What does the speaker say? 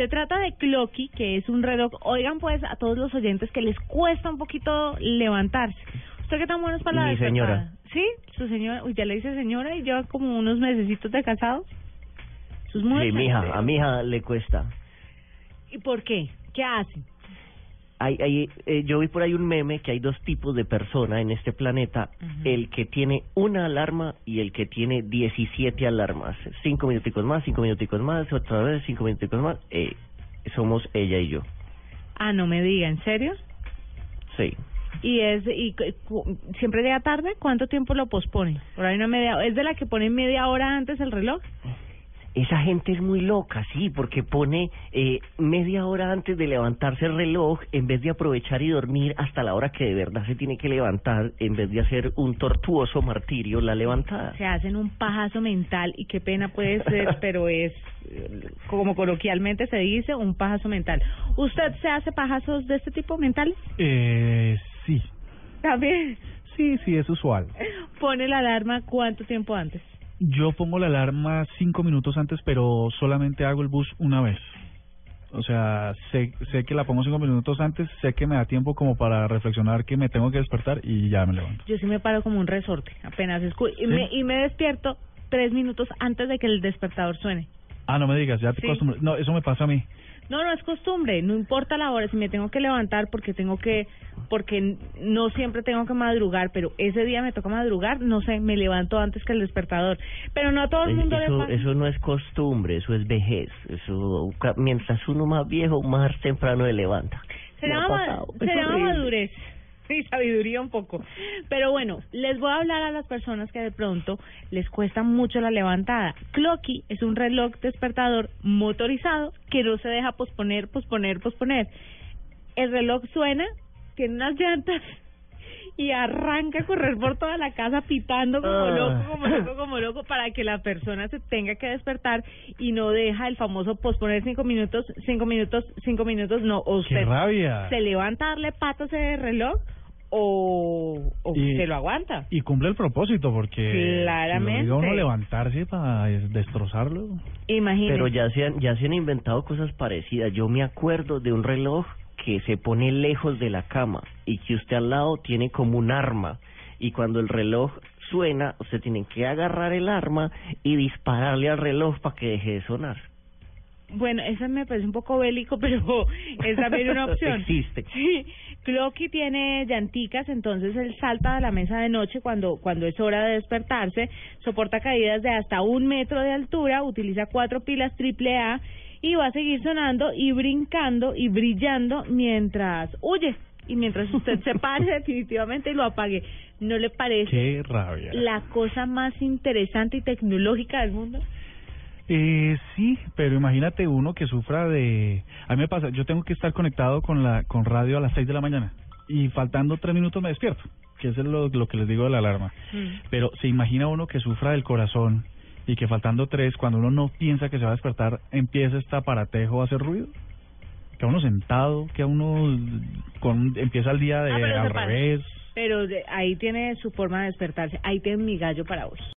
Se trata de Clocky, que es un reloj. Oigan, pues, a todos los oyentes que les cuesta un poquito levantarse. ¿Usted qué tan bueno es para la Mi señora. ¿Sí? Su señora. Uy, ya le dice señora y lleva como unos mesecitos de casado. Sus Sí, mija, a mi hija le cuesta. ¿Y por qué? ¿Qué hace? Hay, hay, eh, yo vi por ahí un meme que hay dos tipos de persona en este planeta, el que tiene una alarma y el que tiene 17 alarmas. Cinco minuticos más, cinco minuticos más, otra vez, cinco minuticos más. Eh, somos ella y yo. Ah, no me diga, ¿en serio? Sí. ¿Y es y cu- cu- siempre llega tarde? ¿Cuánto tiempo lo pospone? Por ahí una media ¿Es de la que pone media hora antes el reloj? Esa gente es muy loca, sí, porque pone eh, media hora antes de levantarse el reloj, en vez de aprovechar y dormir hasta la hora que de verdad se tiene que levantar, en vez de hacer un tortuoso martirio la levantada. Se hacen un pajazo mental y qué pena puede ser, pero es, como coloquialmente se dice, un pajazo mental. ¿Usted se hace pajazos de este tipo mentales? Eh, sí, También. sí, sí, es usual. Pone la alarma cuánto tiempo antes. Yo pongo la alarma cinco minutos antes, pero solamente hago el bus una vez. O sea, sé, sé que la pongo cinco minutos antes, sé que me da tiempo como para reflexionar que me tengo que despertar y ya me levanto. Yo sí me paro como un resorte, apenas escu y, ¿Sí? me, y me despierto tres minutos antes de que el despertador suene. Ah, no me digas, ya te Sí. No, eso me pasa a mí. No, no es costumbre, no importa la hora, si me tengo que levantar porque tengo que, porque no siempre tengo que madrugar, pero ese día me toca madrugar, no sé, me levanto antes que el despertador. Pero no a todo el mundo le Eso, pasa. eso no es costumbre, eso es vejez. Eso, mientras uno más viejo, más temprano se levanta. Se llama, se madurez y sabiduría un poco. Pero bueno, les voy a hablar a las personas que de pronto les cuesta mucho la levantada. Clocky es un reloj despertador motorizado que no se deja posponer, posponer, posponer. El reloj suena, tiene unas llantas y arranca a correr por toda la casa pitando como Ah. loco, como loco, como loco, para que la persona se tenga que despertar y no deja el famoso posponer cinco minutos, cinco minutos, cinco minutos, no, o ¡Qué usted rabia! se levanta a darle patos ese reloj o, o Y- se lo aguanta. Y cumple el propósito, porque Claramente. si lo obliga a uno a levantarse para destrozarlo. Imagínese. Pero ya se, han, ya se han inventado cosas parecidas. Yo me acuerdo de un reloj que se pone lejos de la cama y que usted al lado tiene como un arma. Y cuando el reloj suena, usted tiene que agarrar el arma y dispararle al reloj para que deje de sonar. Bueno, esa me parece un poco bélico, pero es también una opción. Existe. Sí, Clocky tiene llanticas, entonces él salta de la mesa de noche cuando, cuando es hora de despertarse, soporta caídas de hasta un metro de altura, utiliza cuatro pilas triple A y va a seguir sonando y brincando y brillando mientras huye y mientras usted se pare definitivamente y lo apague. ¿No le parece ¡Qué rabia! la cosa más interesante y tecnológica del mundo? Eh, sí, pero imagínate uno que sufra de... A mí me pasa, yo tengo que estar conectado con la con radio a las 6 de la mañana y faltando tres minutos me despierto, que eso es lo, lo que les digo de la alarma. Mm. Pero se imagina uno que sufra del corazón y que faltando tres, cuando uno no piensa que se va a despertar, empieza este aparatejo a hacer ruido. Que a uno sentado, que a uno con, empieza el día de Ah, al revés. Pero de- ahí tiene su forma de despertarse. Ahí tiene mi gallo para hoy.